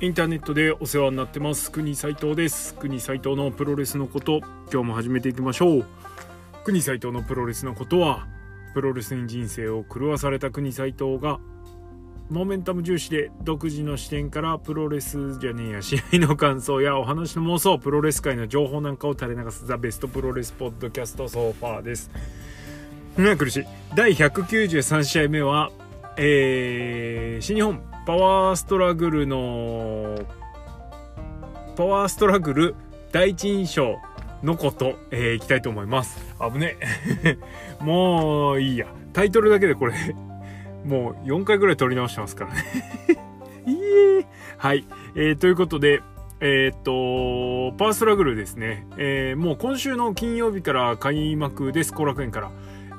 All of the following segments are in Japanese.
インターネットでお世話になってます。国斉藤です。国斉藤のプロレスのこと今日も始めていきましょう。国斉藤のプロレスのことはプロレスに人生を狂わされた国斉藤がモメンタム重視で独自の視点からプロレスじゃねえや試合の感想やお話の妄想プロレス界の情報なんかを垂れ流すザ・ベストプロレスポッドキャストソファーです。うん苦しい。第193試合目はえー、新日本パワーストラグルのパワーストラグル第一印象のこと、えー、いきたいと思います。危ね もういいや。タイトルだけでこれもう4回ぐらい撮り直してますからね。いえ。はい、えー、ということでえー、っと、パワーストラグルですね。えー、もう今週の金曜日から開幕です、後楽園から。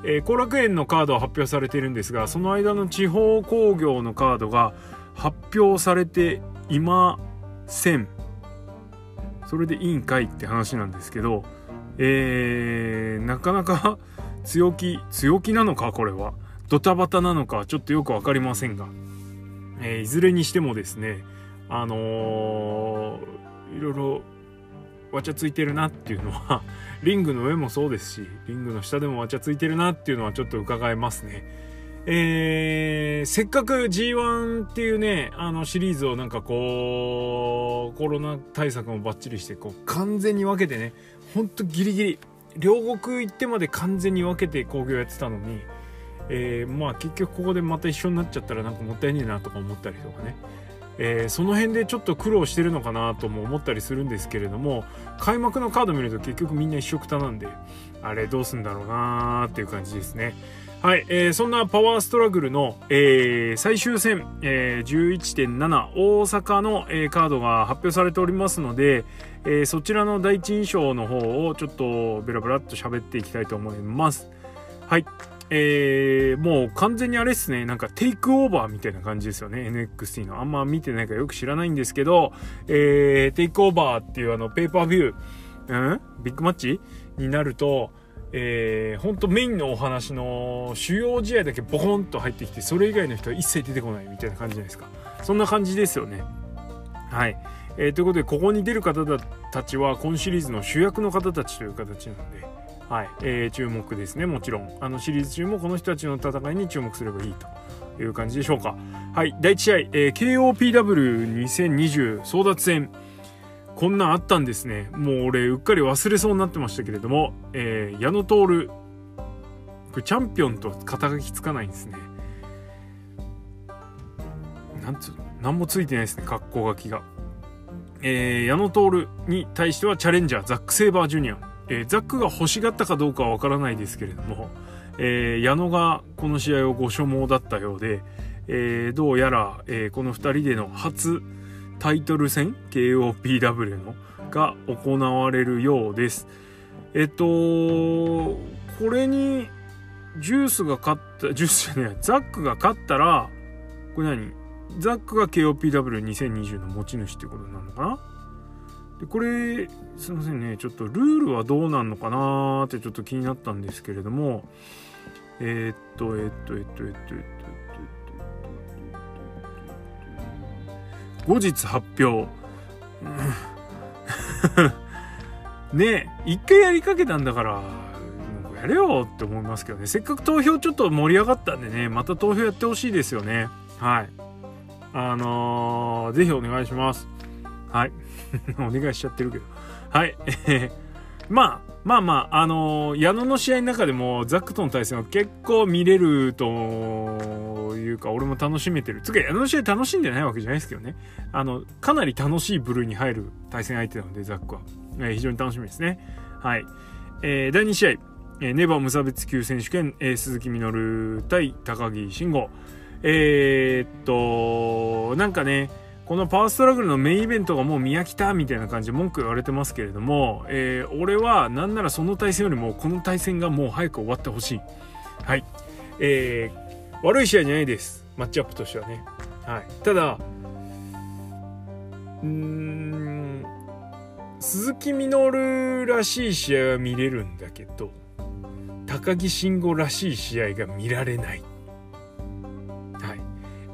えー、後楽園のカードは発表されているんですが、その間の地方工業のカードが発表されていません。それでいいんかいって話なんですけど、えー、なかなか 強気、強気なのかこれは。ドタバタなのかちょっとよく分かりませんが、えー、いずれにしてもですねあのー、いろいろわちゃついてるなっていうのはリングの上もそうですしリングの下でもわちゃついてるなっていうのはちょっと伺えますね。えー、せっかく G1 っていうね、あのシリーズをなんかこう、コロナ対策もバッチリして、こう完全に分けてね、ほんとギリギリ、両国行ってまで完全に分けて興行やってたのに、えー、まあ結局ここでまた一緒になっちゃったらなんかもったいねえなとか思ったりとかね、えー、その辺でちょっと苦労してるのかなとも思ったりするんですけれども開幕のカード見ると結局みんな一緒くたなんであれどうすんだろうなーっていう感じですね。はい、えー、そんなパワーストラグルの、えー、最終戦、えー、11.7大阪の、えー、カードが発表されておりますので、えー、そちらの第一印象の方をちょっとベラベラっと喋っていきたいと思います。はい。えー、もう完全にあれっすね、なんかテイクオーバーみたいな感じですよね、NXT の。あんま見てないからよく知らないんですけど、えー、テイクオーバーっていうあの、ペーパービュー、うん？ビッグマッチ？になると、えー、ほんとメインのお話の主要試合だけボコンと入ってきて、それ以外の人は一切出てこないみたいな感じじゃないですか。そんな感じですよね。はい。えー、ということで、ここに出る方たちは、今シリーズの主役の方たちという形なので、はい。えー、注目ですね。もちろん。あのシリーズ中もこの人たちの戦いに注目すればいいという感じでしょうか。はい。第1試合、えー、KOPW2020 争奪戦。こんなんあったんですね。もう俺うっかり忘れそうになってましたけれども、えー、矢野徹。これチャンピオンと肩書きつかないんですね。なんつう何もついてないですね格好書きが。えー、矢野徹に対してはチャレンジャーザック・セイバージュニア。えー、ザックが欲しがったかどうかはわからないですけれども、えー、矢野がこの試合をご所望だったようで、えー、どうやら、えー、この2人での初タイトル戦 KOPW のが行われるようです。えっと、これにジュースが勝った、ジュースじゃねえ、ザックが勝ったら、これ何？ザックが KOPW2020 の持ち主ってことになるのかな？でこれすいませんね。ちょっとルールはどうなんのかなってちょっと気になったんですけれども。えー、っとえー、っとえー、っとえっとえっとえっと後日発表ねえ一回やりかけたんだからやれよって思いますけどねせっかく投票ちょっと盛り上がったんでねまた投票やってほしいですよねはいあのー、ぜひお願いしますはい。お願いしちゃってるけど。はい。まあ、まあまあ、あのー、矢野の試合の中でも、ザックとの対戦は結構見れるというか、俺も楽しめてる。つか、矢野の試合楽しんでないわけじゃないですけどね。あの、かなり楽しい部類に入る対戦相手なので、ザックは。えー、非常に楽しみですね。はい。えー、第2試合、えー、ネバー無差別級選手権、えー、鈴木みのる対高木慎吾。えー、っと、なんかね、このパワーストラグルのメインイベントがもう宮北みたいな感じで文句言われてますけれども、えー、俺はなんならその対戦よりもこの対戦がもう早く終わってほしい。はい。えー、悪い試合じゃないです。マッチアップとしてはね。はい。ただ、うん、鈴木みのるらしい試合は見れるんだけど、高木慎吾らしい試合が見られない。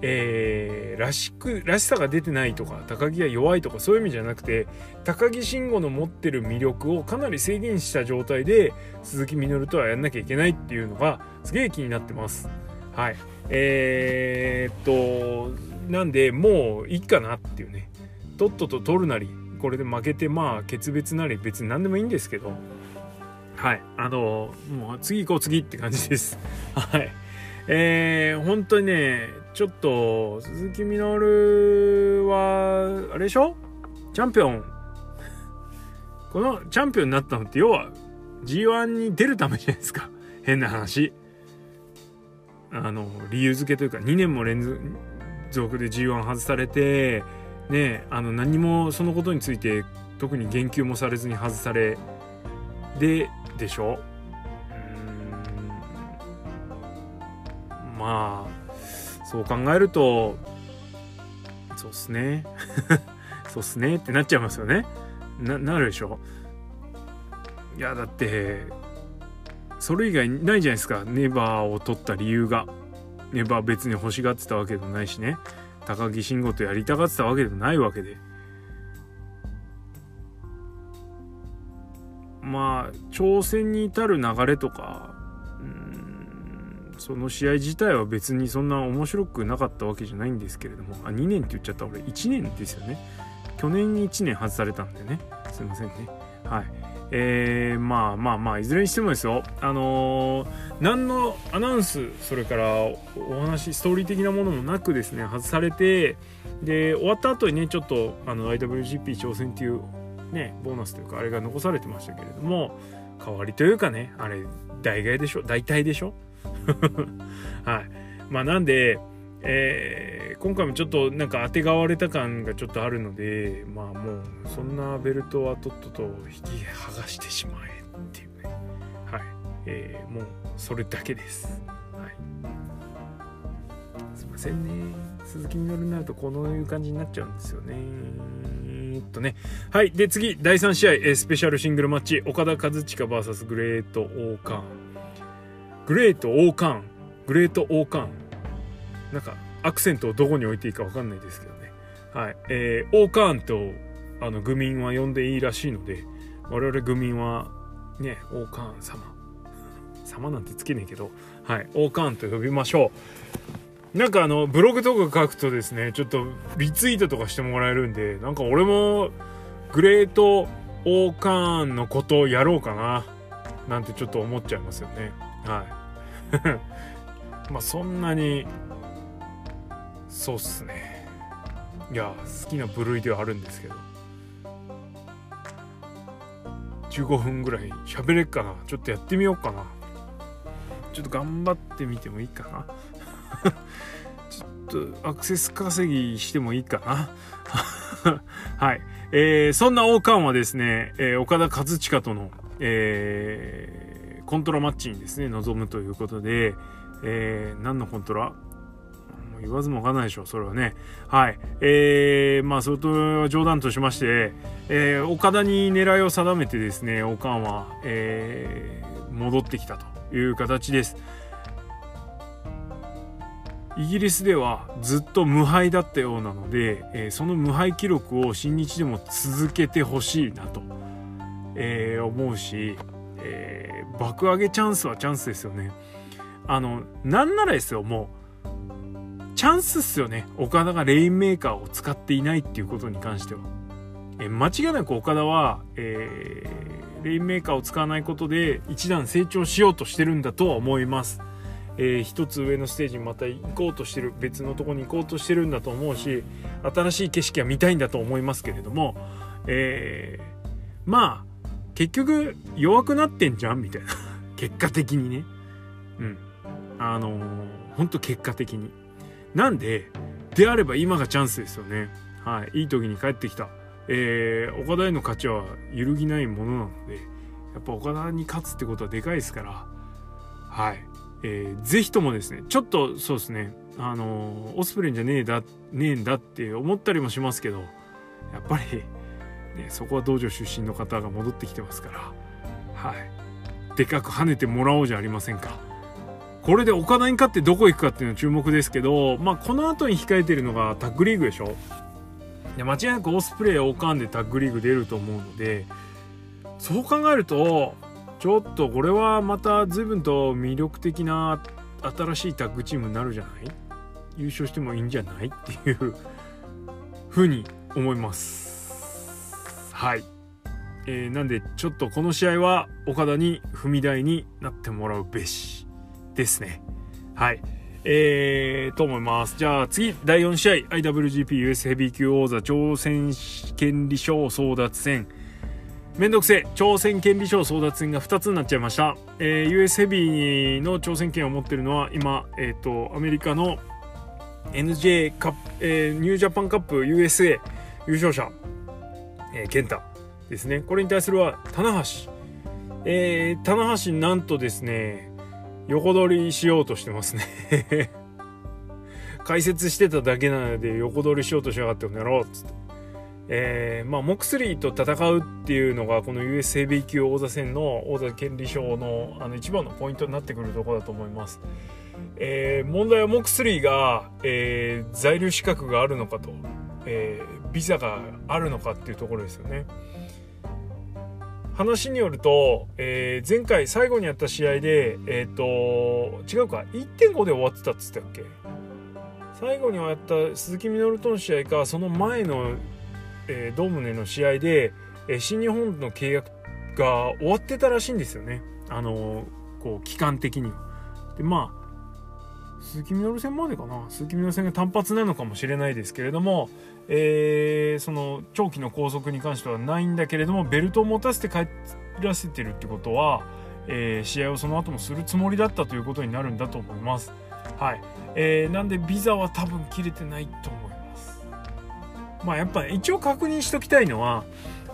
えー、らしくらしさが出てないとか高木が弱いとかそういう意味じゃなくて高木慎吾の持ってる魅力をかなり制限した状態で鈴木みのるとはやんなきゃいけないっていうのがすげえ気になってます。はい。えー、っとなんでもういいかなっていうね。とっとと取るなりこれで負けてまあ決別なり別に何でもいいんですけど。はい。あのもう次行こう次って感じです。はい。えー、本当にねちょっと鈴木みのるはあれでしょ？チャンピオン。このチャンピオンになったのって要は G1 に出るためじゃないですか。変な話。あの理由付けというか2年も連続で G1 外されてねあの何もそのことについて特に言及もされずに外されででしょ？うん。まあ。そう考えるとそうっすね。そうっすね。ってなっちゃいますよね。ななるでしょ。いやだってそれ以外ないじゃないですか。ネバーを取った理由が。ネバー別に欲しがってたわけでもないしね。高木慎吾とやりたがってたわけでもないわけで。まあ挑戦に至る流れとかその試合自体は別にそんな面白くなかったわけじゃないんですけれども。あ2年って言っちゃった俺。1年ですよね。去年に1年外されたんでね。すいませんね。はい。えー、まあまあまあいずれにしてもですよ。あのー、何のアナウンスそれからお話ストーリー的なものもなくですね外されてで終わった後にねちょっとあの IWGP 挑戦っていうねボーナスというかあれが残されてましたけれども代わりというかねあれ代替でしょ？代替でしょ？はい。まあなんでえー、今回もちょっとなんかあてがわれた感がちょっとあるのでまあもうそんなベルトはとっとと引き剥がしてしまえっていうね。はい、えー、もうそれだけです。はい。すいませんね。鈴木みのるになるとこういう感じになっちゃうんですよね。えっとね。はい。で次。第3試合、えー、スペシャルシングルマッチ。岡田和親 VS グレートオーカン。グレートオーカングレートオーカンなんかアクセントをどこに置いていいか分かんないですけどね。はい。えー、オーカーンとあの愚民は呼んでいいらしいので、我々愚民はね、オーカーン様。様なんてつけねえけど、はい。オーカーンと呼びましょう。なんかあの、ブログとか書くとですね、ちょっとリツイートとかしてもらえるんで、なんか俺もグレートオーカーンのことをやろうかな。なんてちょっと思っちゃいますよね。はい。まあそんなにそうっすね。いや好きな部類ではあるんですけど。15分ぐらい。喋れっかな。ちょっとやってみようかな。ちょっと頑張ってみてもいいかな。ちょっとアクセス稼ぎしてもいいかな。はい。えー、そんな王冠はですね、えー、岡田和親との、えー、コントラマッチにですね、臨むということで、えー、何のコントラ言わずもがないでしょうそれはね。はい。えー、まあそれと冗談としまして、えー、岡田に狙いを定めてですねおかんは、えー、戻ってきたという形です。イギリスではずっと無敗だったようなので、えー、その無敗記録を新日でも続けてほしいなと、えー、思うし、えー、爆上げチャンスはチャンスですよね。あのなんならですよもうチャンスっすよね岡田がレインメーカーを使っていないっていうことに関しては。え間違いなく岡田は、えー、レインメーカーを使わないことで一段成長しようとしてるんだとは思います。えー、一つ上のステージにまた行こうとしてる別のとこに行こうとしてるんだと思うし新しい景色は見たいんだと思いますけれども、えー、まあ結局弱くなってんじゃん？みたいな 結果的にねうんあのー、ほんと結果的に。なんで、であれば今がチャンスですよね。はい。いい時に帰ってきた。えー、岡田への価値は揺るぎないものなので、やっぱ岡田に勝つってことはでかいですから、はい。えー、ぜひともですね、ちょっとそうですね、あのー、オスプレイじゃねえだ、ねえんだって思ったりもしますけど、やっぱり、ね、そこは道場出身の方が戻ってきてますから、はい。でかく跳ねてもらおうじゃありませんか。これで岡田に勝ってどこ行くかっていうの注目ですけど、まあ、この後に控えてるのがタッグリーグでしょ。で間違いなくオスプレイをかんでタッグリーグ出ると思うのでそう考えるとちょっとこれはまた随分と魅力的な新しいタッグチームになるじゃない？優勝してもいいんじゃない？っていうふうに思います。はい、えー、なんでちょっとこの試合は岡田に踏み台になってもらうべしですねはいえー、と思います。じゃあ次、第4試合、IWGP US ヘビー級王座挑戦権利賞争奪戦。めんどくせえ、挑戦権利賞争奪戦が2つになっちゃいました。えー、US ヘビーの挑戦権を持ってるのは今、えっ、ー、と、アメリカの NJ カップ、えー、ニュージャパンカップ USA 優勝者、え、健太ですね。これに対するは、棚橋。えー、棚橋なんとですね、横取りしようとしてますね 解説してただけなので横取りしようとしやがってやろうっつって。えー、まあ、モクスリーと戦うっていうのがこの US ヘビー級王座戦の王座権利賞のあの一番のポイントになってくるところだと思います。えー、問題はモクスリーが、えー、在留資格があるのかと、えビザがあるのかっていうところですよね。話によると、えー、前回最後にやった試合で、え、ー、と、違うか、1.5で終わってたっつったっけ？最後にやった鈴木みのるとの試合か、その前の、えー、ドームネの試合で、えー、新日本の契約が終わってたらしいんですよね。あのこう、期間的にで、まあ、鈴木みのる戦までかな鈴木みのる戦が単発なのかもしれないですけれども、えー、その長期の拘束に関してはないんだけれどもベルトを持たせて帰らせてるってことは、えー、試合をその後もするつもりだったということになるんだと思います。はい、えー、なんでビザは多分切れてないと思います。まあやっぱ一応確認しときたいのは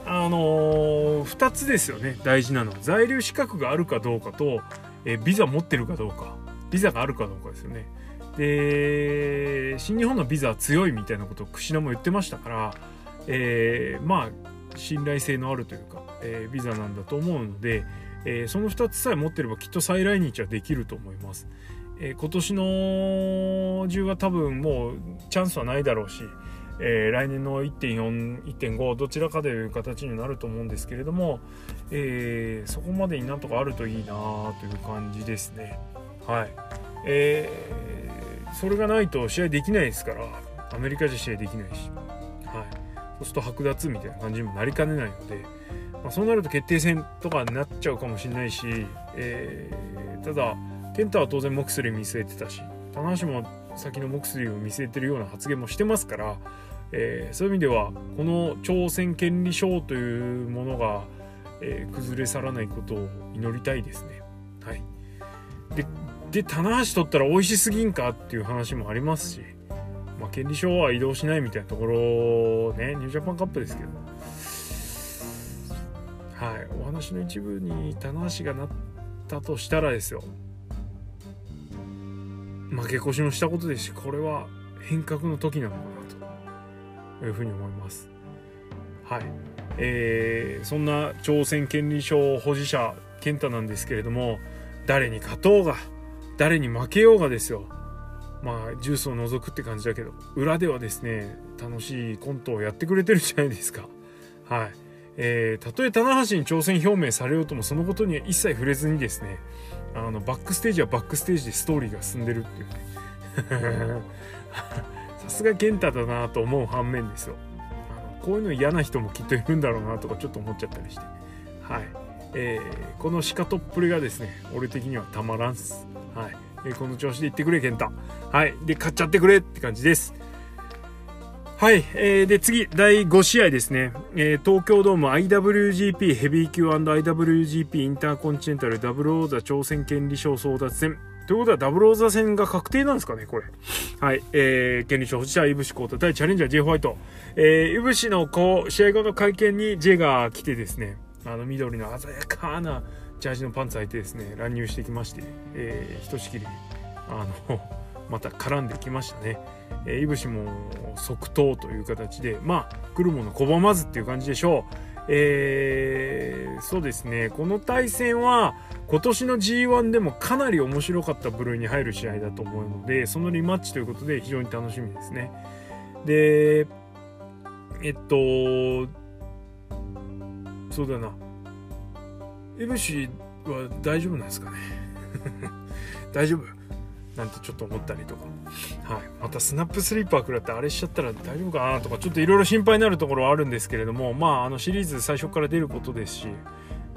あのー、2つですよね大事なのは在留資格があるかどうかと、え、ビザ持ってるかどうかビザがあるかどうかですよね。で新日本のビザは強いみたいなことを櫛田も言ってましたから、えー、まあ信頼性のあるというか、えー、ビザなんだと思うので、えー、その2つさえ持ってればきっと再来日はできると思います。え今年の中は多分もうチャンスはないだろうし、え来年の1.4、1.5どちらかという形になると思うんですけれども、えそこまでになんとかあるといいなという感じですね。はい。えー、それがないと試合できないですから、アメリカじゃ試合できないし、はい。そうすると剥奪みたいな感じにもなりかねないので、まあ、そうなると決定戦とかになっちゃうかもしれないし、えー、ただ、ケンタは当然モクスリー見据えてたし、棚橋も先のモクスリーを見据えてるような発言もしてますから、えー、そういう意味ではこの挑戦権利賞というものが、えー、崩れ去らないことを祈りたいですね。はい、でで棚橋取ったら美味しすぎんかっていう話もありますし、まあ、権利書は移動しないみたいなところねニュージャパンカップですけど。はい。お話の一部に棚橋がなったとしたらですよ。負け越しもしたことですしこれは変革の時なのかなというふうに思います。はい。えー、そんな挑戦権利書保持者健太なんですけれども誰に勝とうが誰に負けようがですよ。まあジュースを除くって感じだけど。裏ではですね楽しいコントをやってくれてるじゃないですか。はい。えー、たとえ棚橋に挑戦表明されようともそのことには一切触れずにですねあのバックステージはバックステージでストーリーが進んでるっていうね。さすが健太だなと思う反面ですよ。あのこういうの嫌な人もきっといるんだろうなとかちょっと思っちゃったりして。はい。えー、このシカトっぷりがですね俺的にはたまらんっす。はい。えー、この調子で行ってくれ、ケンタ。はい。で、買っちゃってくれって感じです。はい。えー、で、次、第5試合ですね。えー、東京ドーム IWGP ヘビー級 &IWGP インターコンチネンタルダブルオーザ挑戦権利賞争奪戦。ということはダブルオーザ戦が確定なんですかね、これ。はい。えー、権利賞、星者、イブシコータ対チャレンジャー J ホワイト。えー、イブシのこう、試合後の会見に J が来てですね、あの、緑の鮮やかなジャージのパンツ履いてですね乱入してきまして、えー、ひとしきりあの また絡んできましたね。えー、いぶしも即答という形でまあ来るもの拒まずっていう感じでしょう。えー、そうですねこの対戦は今年の G1 でもかなり面白かった部類に入る試合だと思うのでそのリマッチということで非常に楽しみですねでえっとそうだなエブシは大丈夫なんですかね？大丈夫？なんてちょっと思ったりとか、はい、またスナップスリーパー食らってあれしちゃったら大丈夫かなとかちょっといろいろ心配になるところはあるんですけれどもまああのシリーズ最初から出ることですし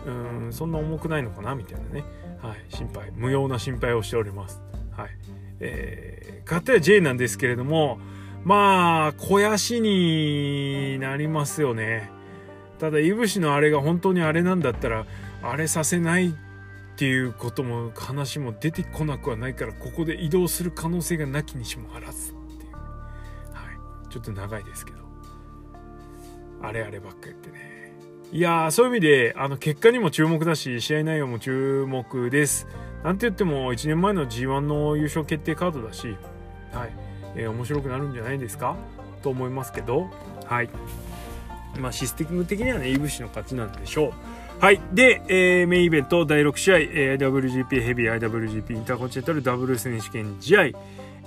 うんそんな重くないのかなみたいなね、はい、心配。無用な心配をしております。はい。えー、かたや J なんですけれどもまあ肥やしになりますよね。ただいぶしのあれが本当にあれなんだったらあれさせないっていうことも話も出てこなくはないからここで移動する可能性がなきにしもあらずっていう。はい。ちょっと長いですけど。あれあればっか言ってね。いやーそういう意味であの結果にも注目だし試合内容も注目です。なんて言っても1年前の G1 の優勝決定カードだしはい、えー、面白くなるんじゃないですか？と思いますけど。はい。まあシステム的にはねいぶしの勝ちなんでしょう。はい。で、えー、メインイベント第6試合、えー、WGP ヘビー IWGP インターコンチネンタルダブル選手権試合、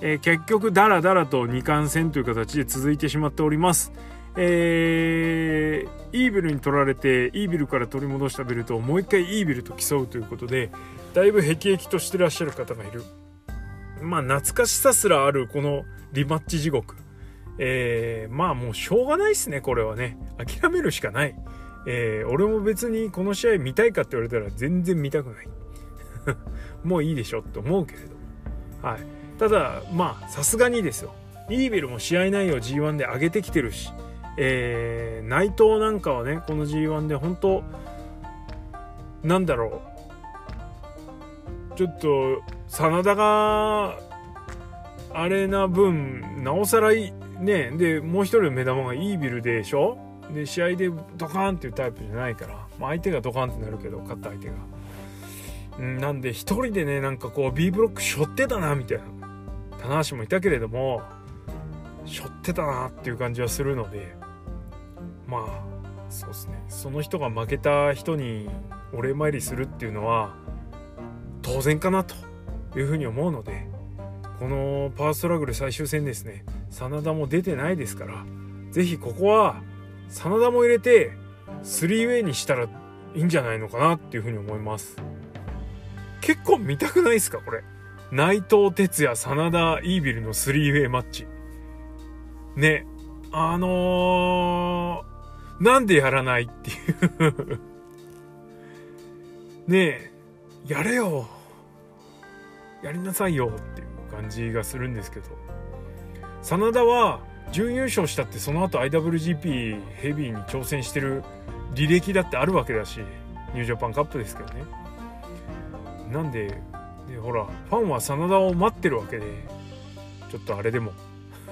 えー、結局ダラダラと2冠戦という形で続いてしまっております。えー、イービルに取られてイービルから取り戻したベルトをもう一回イービルと競うということでだいぶへきとしてらっしゃる方がいる。まあ懐かしさすらあるこのリマッチ地獄。えー、まあもうしょうがないっすねこれはね。諦めるしかない。えー、俺も別にこの試合見たいかって言われたら全然見たくない。もういいでしょって思うけれど、はい、ただまあさすがにですよ。イーベルも試合内容 G1 で上げてきてるし、えー、内藤なんかはねこの G1 で本当なんだろう。ちょっと真田があれな分なおさらいねでもう一人の目玉がイービルでしょ？で試合でドカーンっていうタイプじゃないから、まあ、相手がドカンってなるけど勝った相手が。んなんで一人でねなんかこう B ブロック背負ってたなみたいな。棚橋もいたけれども背負ってたなっていう感じはするのでまあそうですね。その人が負けた人にお礼参りするっていうのは当然かなというふうに思うのでこのパワーストラグル最終戦ですね。真田も出てないですから是非ここは真田も入れてスリーウェイにしたらいいんじゃないのかなっていうふうに思います。結構見たくないですかこれ。内藤哲也真田イービルのスリーウェイマッチ。ね。あのー、なんでやらないっていう。ねえ。やれよ。やりなさいよっていう感じがするんですけど。真田は準優勝したってその後 IWGP ヘビーに挑戦してる履歴だってあるわけだしニュージャパンカップですけどね。なんででほらファンは真田を待ってるわけでちょっとあれでも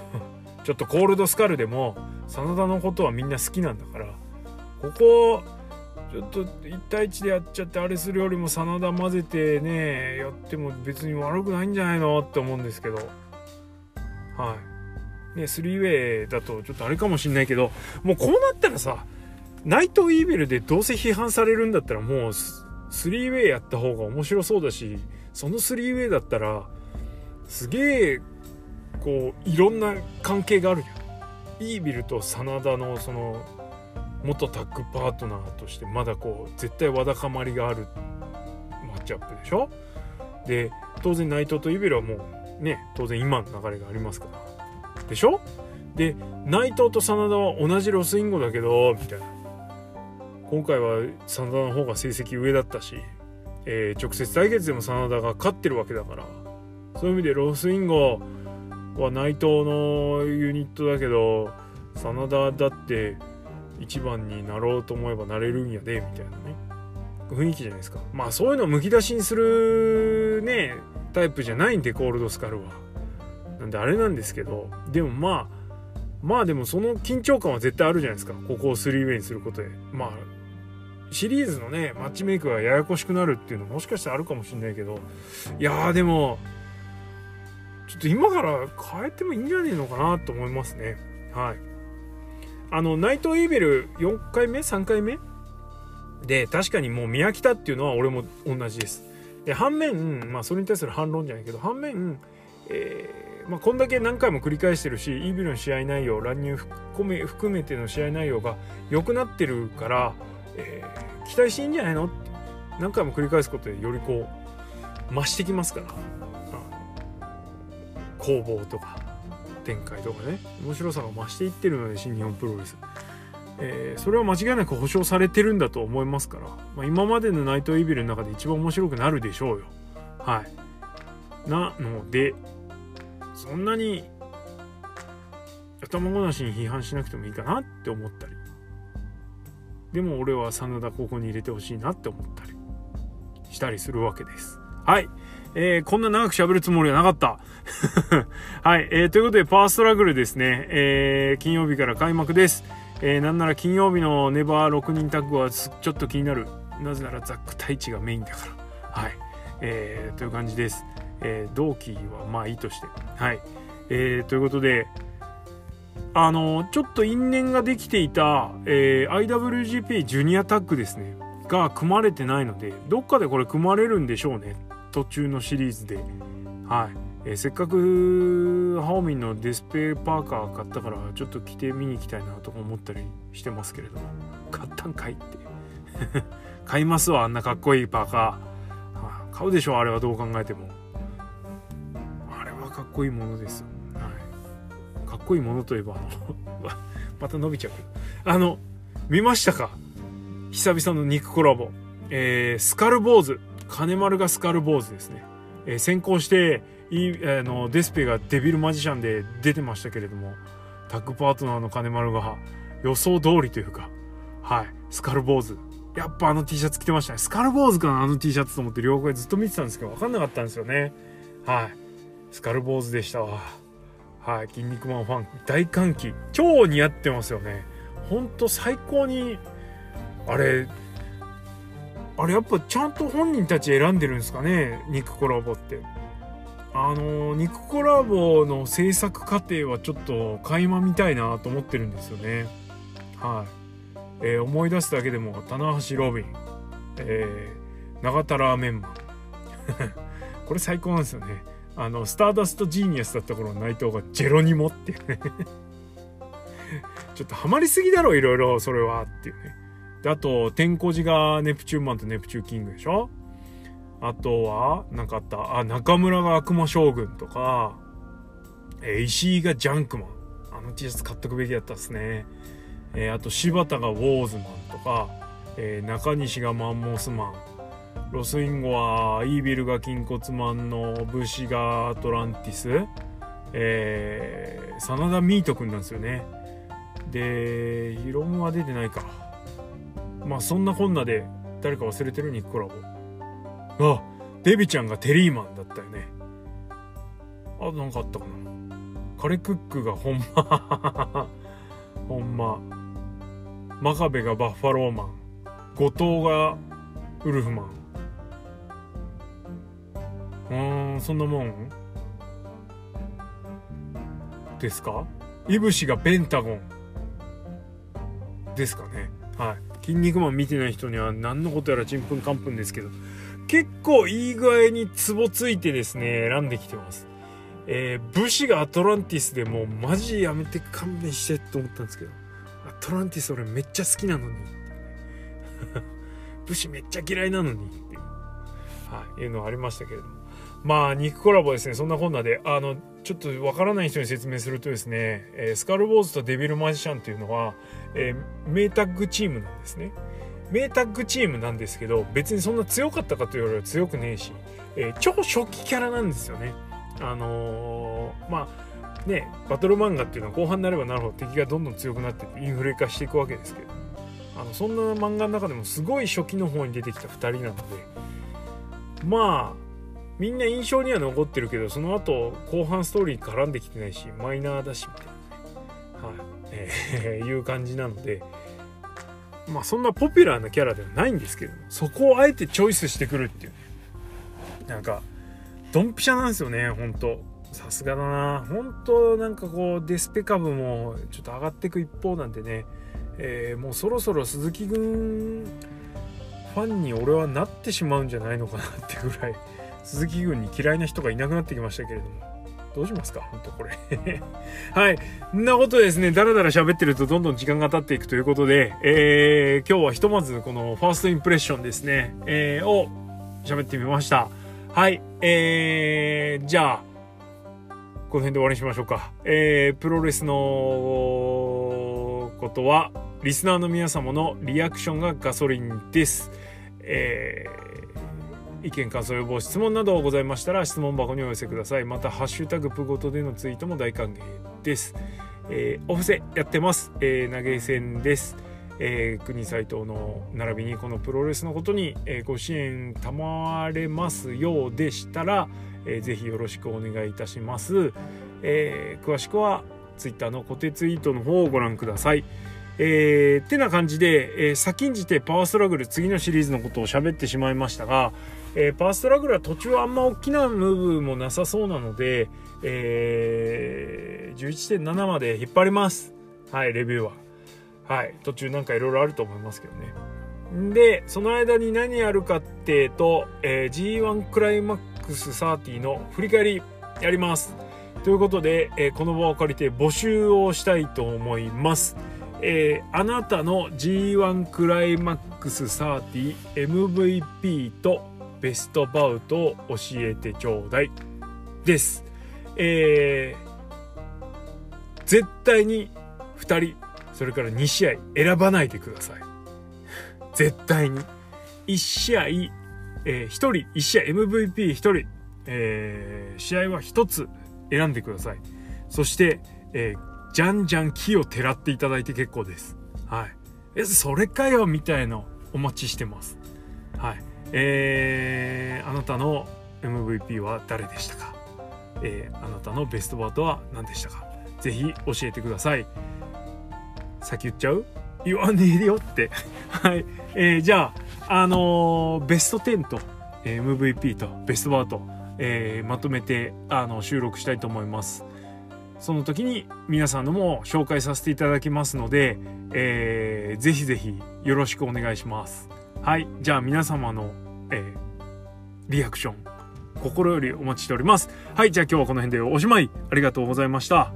ちょっとコールドスカルでも真田のことはみんな好きなんだからここちょっと1対1でやっちゃってあれするよりも真田混ぜてねやっても別に悪くないんじゃないのって思うんですけど。はい。ね、3ウェイだとちょっとあれかもしんないけど、もうこうなったらさ、ナイトイーベルでどうせ批判されるんだったらもう3ウェイやった方が面白そうだし、その3ウェイだったら、すげえ、こう、いろんな関係があるじゃん。イービルと真田のその、元タッグパートナーとしてまだこう、絶対わだかまりがあるマッチアップでしょ？で、当然内藤とイービルはもうね、当然今の流れがありますから。でしょ？で内藤と真田は同じロスインゴだけどみたいな。今回は真田の方が成績上だったし、えー、直接対決でも真田が勝ってるわけだから。そういう意味でロスインゴは内藤のユニットだけど真田だって1番になろうと思えばなれるんやでみたいなね。雰囲気じゃないですか。まあそういうのをむき出しにするねタイプじゃないんでコールドスカルは。んであれなんですけどでもまあまあでもその緊張感は絶対あるじゃないですか。ここを 3way にすることで。まあシリーズのねマッチメイクがややこしくなるっていうのもしかしたらあるかもしれないけど。いやーでもちょっと今から変えてもいいんじゃねえのかなと思いますね。はい。あのナイトイーベル4回目？3回目？で確かにもう見飽きたっていうのは俺も同じです。で反面まあそれに対する反論じゃないけど反面えー、まあ、こんだけ何回も繰り返してるしイービルの試合内容乱入含め含めての試合内容が良くなってるから、えー、期待していいんじゃないのって何回も繰り返すことでよりこう増してきますから。攻防とか展開とかね。面白さが増していってるので新日本プロレス、えー、それは間違いなく保証されてるんだと思いますから、まあ、今までのナイトイービルの中で一番面白くなるでしょうよ。はい。なのでそんなに頭ごなしに批判しなくてもいいかなって思ったりでも俺は真田ここに入れてほしいなって思ったりしたりするわけですはいえー、こんな長く喋るつもりはなかった。はい、えー、ということで、パワーストラグルですね、えー、金曜日から開幕です。えー、なんなら金曜日のネバー6人タッグはちょっと気になる。なぜならザック太一がメインだから。はい。えー、という感じです。えー、同期はまあいいとして。はい。えー、ということで、あのちょっと因縁ができていた、えー、IWGP ジュニアタッグですね。が組まれてないので、どっかでこれ組まれるんでしょうね。途中のシリーズで。はい。えー、せっかくハオミンのデスペパーカー買ったからちょっと着て見に行きたいなとか思ったりしてますけれども買ったんかいって 買いますわあんなかっこいいパーカー、買うでしょあれはどう考えてもこいいものです、はい、かっこいいものといえばあの また伸びちゃうあの見ましたか？久々の肉コラボ。えー、スカル坊主金丸がスカル坊主ですね、えー、先行していあのデスペがデビルマジシャンで出てましたけれどもタッグパートナーの金丸が予想通りというかはい。スカル坊主やっぱあの T シャツ着てましたね。スカル坊主かな？あの T シャツと思って両方ずっと見てたんですけど分かんなかったんですよね。はい。スカル坊主でしたわ。はい筋肉マンファン大歓喜。超似合ってますよね。ほんと最高にあれあれやっぱちゃんと本人たち選んでるんですかね？肉コラボって。あの肉コラボの制作過程はちょっと垣間見たいなと思ってるんですよね。はい、えー、思い出すだけでも棚橋ロビン、えー、永田ラーメンマン。これ最高なんですよね。あのスターダストジーニアスだった頃の内藤がジェロニモっていうね ちょっとハマりすぎだろいろいろそれはっていうねで、あと、天候寺がネプチューンマンとネプチューキングでしょ？あとは、なかあった。あ、中村が悪魔将軍とか、え、石井がジャンクマン。あの T シャツ買っとくべきだったっすね。えー、あと、柴田がウォーズマンとか、えー、中西がマンモスマン。ロスインゴは、イービルが筋骨マンの武士がアトランティス。えー、真田ミートくんなんですよね。で、ヒロムは出てないか。まあそんなこんなで誰か忘れてるニックコラボ。あデビちゃんがテリーマンだったよね。あなんかあったかな。カレクックがほんまほんま真壁がバッファローマン。後藤がウルフマン。うんそんなもんですか？いぶしがペンタゴンですかね。はい。筋肉マン見てない人には何のことやらちんぷんかんぷんですけど、結構いい具合にツボついてですね、選んできてます。えー、武士がアトランティスでもうマジやめて勘弁してって思ったんですけど、アトランティス俺めっちゃ好きなのに。武士めっちゃ嫌いなのにっていう、はい、いうのはありましたけれども。まあ、肉コラボですね。そんなこんなで、あの、ちょっとわからない人に説明するとですね、えー、スカルボーズとデビルマジシャンっていうのは、えー、名タッグチームなんですね。名タッグチームなんですけど、別にそんな強かったかというよりは強くねえし、えー、超初期キャラなんですよね。あのー、まあ、ね、バトル漫画っていうのは後半になればなるほど敵がどんどん強くなってインフレ化していくわけですけど、あのそんな漫画の中でもすごい初期の方に出てきた2人なので、まあ、みんな印象には残ってるけどその後後半ストーリー絡んできてないしマイナーだしみたいなね、はいえー、いう感じなのでまあそんなポピュラーなキャラではないんですけどそこをあえてチョイスしてくるっていうなんかドンピシャなんですよねほんとさすがだな。本当なんかこうデスペ株もちょっと上がっていく一方なんでね、えー、もうそろそろ鈴木軍ファンに俺はなってしまうんじゃないのかなってぐらい鈴木軍に嫌いな人がいなくなってきましたけれどもどうしますか？本当これ はい。んなことですね、だらだら喋ってるとどんどん時間が経っていくということで、えー、今日はひとまずこのファーストインプレッションですね、えー、を喋ってみました。はい。えー、じゃあ、この辺で終わりにしましょうか。えー、プロレスのことは、リスナーの皆様のリアクションがガソリンです。えー、意見感想予防質問などございましたら質問箱にお寄せください。また「ハッシュタグプごと」でのツイートも大歓迎です。えー、お布施やってます、えー、投げ銭です。えー、国斎藤の並びにこのプロレスのことに、えー、ご支援賜れますようでしたら、えー、ぜひよろしくお願いいたします、えー、詳しくは Twitter の固定ツイートの方をご覧ください。えー、てな感じで、えー、先んじてパワーストラグル次のシリーズのことを喋ってしまいましたが、えー、パーストラグルは途中あんま大きなムーブもなさそうなので、えー、11.7まで引っ張ります。はいレビューは。はい途中なんかいろいろあると思いますけどね。でその間に何やるかっていうと、えー、G1 クライマックス30の振り返りやります。ということで、えー、この場を借りて募集をしたいと思います。えー、あなたの G1 クライマックス 30MVP とベストバウトを教えてちょうだいです。えー、絶対に2人、それから2試合選ばないでください。絶対に。1試合、えー、1人、1試合 MVP1 人、えー、試合は1つ選んでください。そして、えーじゃんじゃん木をてらっていただいて結構です。はい。え、それかよみたいのお待ちしてます。はい。えー、あなたの MVP は誰でしたか？えー、あなたのベストバートは何でしたか？ぜひ教えてください。先言っちゃう？言わねえよって。はい。えー、じゃあ、あのー、ベスト10と、MVP とベストバート、えー、まとめて、あの、収録したいと思います。その時に皆さんのも紹介させていただきますので、えー、ぜひぜひよろしくお願いします。はい。じゃあ皆様の、えー、リアクション、心よりお待ちしております。はい。じゃあ今日はこの辺でおしまい。ありがとうございました。